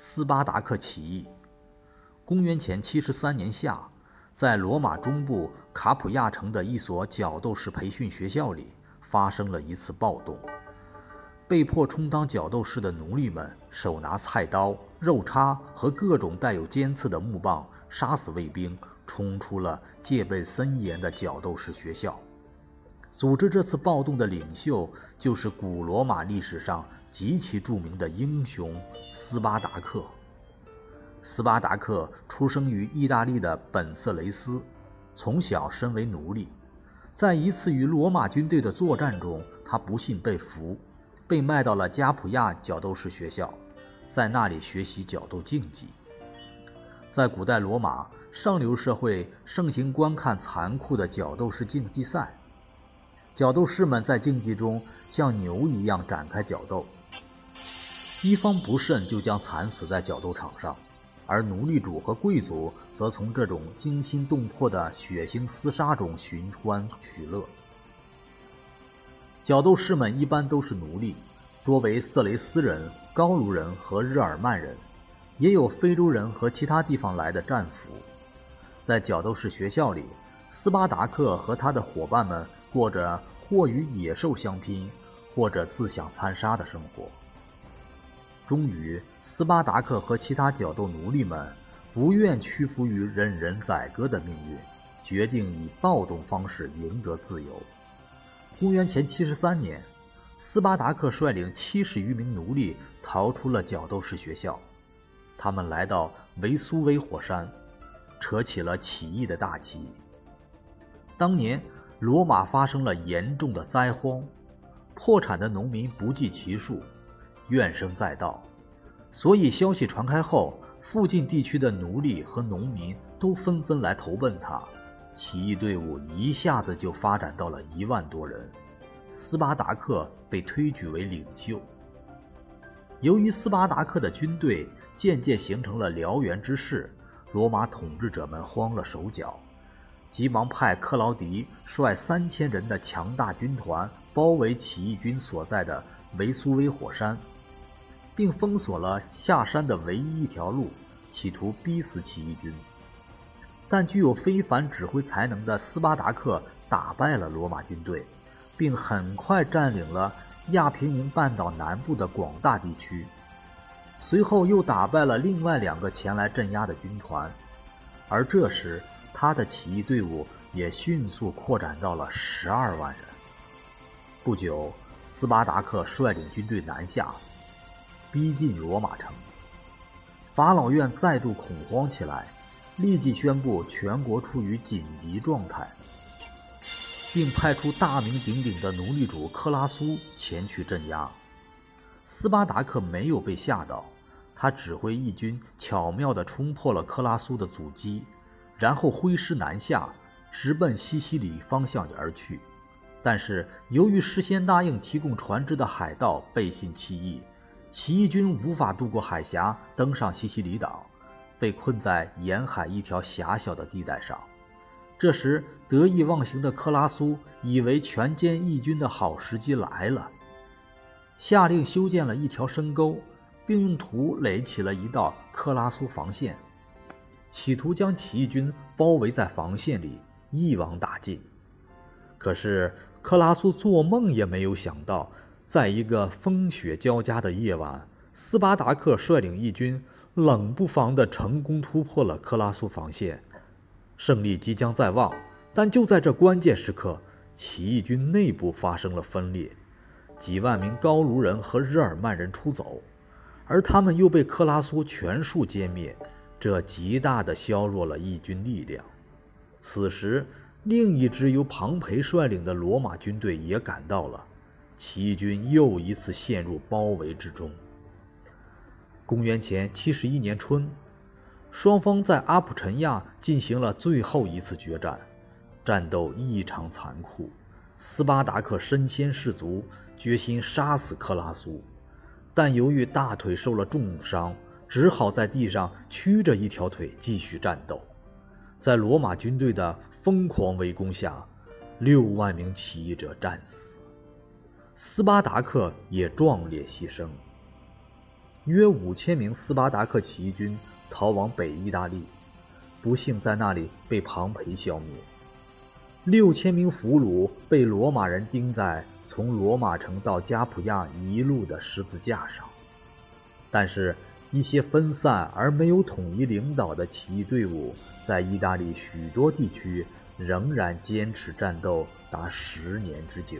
斯巴达克起义。公元前七十三年夏，在罗马中部卡普亚城的一所角斗士培训学校里，发生了一次暴动。被迫充当角斗士的奴隶们，手拿菜刀、肉叉和各种带有尖刺的木棒，杀死卫兵，冲出了戒备森严的角斗士学校。组织这次暴动的领袖，就是古罗马历史上。极其著名的英雄斯巴达克。斯巴达克出生于意大利的本色雷斯，从小身为奴隶。在一次与罗马军队的作战中，他不幸被俘，被卖到了加普亚角斗士学校，在那里学习角斗竞技。在古代罗马，上流社会盛行观看残酷的角斗士竞技赛，角斗士们在竞技中像牛一样展开角斗。一方不慎就将惨死在角斗场上，而奴隶主和贵族则从这种惊心动魄的血腥厮杀中寻欢取乐。角斗士们一般都是奴隶，多为色雷斯人、高卢人和日耳曼人，也有非洲人和其他地方来的战俘。在角斗士学校里，斯巴达克和他的伙伴们过着或与野兽相拼，或者自相残杀的生活。终于，斯巴达克和其他角斗奴隶们不愿屈服于任人宰割的命运，决定以暴动方式赢得自由。公元前七十三年，斯巴达克率领七十余名奴隶逃出了角斗士学校，他们来到维苏威火山，扯起了起义的大旗。当年，罗马发生了严重的灾荒，破产的农民不计其数。怨声载道，所以消息传开后，附近地区的奴隶和农民都纷纷来投奔他，起义队伍一下子就发展到了一万多人。斯巴达克被推举为领袖。由于斯巴达克的军队渐渐形成了燎原之势，罗马统治者们慌了手脚，急忙派克劳迪率三千人的强大军团包围起义军所在的维苏威火山。并封锁了下山的唯一一条路，企图逼死起义军。但具有非凡指挥才能的斯巴达克打败了罗马军队，并很快占领了亚平宁半岛南部的广大地区。随后又打败了另外两个前来镇压的军团，而这时他的起义队伍也迅速扩展到了十二万人。不久，斯巴达克率领军队南下。逼近罗马城，法老院再度恐慌起来，立即宣布全国处于紧急状态，并派出大名鼎鼎的奴隶主克拉苏前去镇压。斯巴达克没有被吓到，他指挥义军巧妙地冲破了克拉苏的阻击，然后挥师南下，直奔西西里方向而去。但是由于事先答应提供船只的海盗背信弃义。起义军无法渡过海峡，登上西西里岛，被困在沿海一条狭小的地带上。这时，得意忘形的克拉苏以为全歼义军的好时机来了，下令修建了一条深沟，并用土垒起了一道克拉苏防线，企图将起义军包围在防线里，一网打尽。可是，克拉苏做梦也没有想到。在一个风雪交加的夜晚，斯巴达克率领义军冷不防地成功突破了克拉苏防线，胜利即将在望。但就在这关键时刻，起义军内部发生了分裂，几万名高卢人和日耳曼人出走，而他们又被克拉苏全数歼灭，这极大地削弱了义军力量。此时，另一支由庞培率领的罗马军队也赶到了。起义军又一次陷入包围之中。公元前七十一年春，双方在阿普陈亚进行了最后一次决战，战斗异常残酷。斯巴达克身先士卒，决心杀死克拉苏，但由于大腿受了重伤，只好在地上屈着一条腿继续战斗。在罗马军队的疯狂围攻下，六万名起义者战死。斯巴达克也壮烈牺牲。约五千名斯巴达克起义军逃往北意大利，不幸在那里被庞培消灭。六千名俘虏被罗马人钉在从罗马城到加普亚一路的十字架上。但是，一些分散而没有统一领导的起义队伍，在意大利许多地区仍然坚持战斗达十年之久。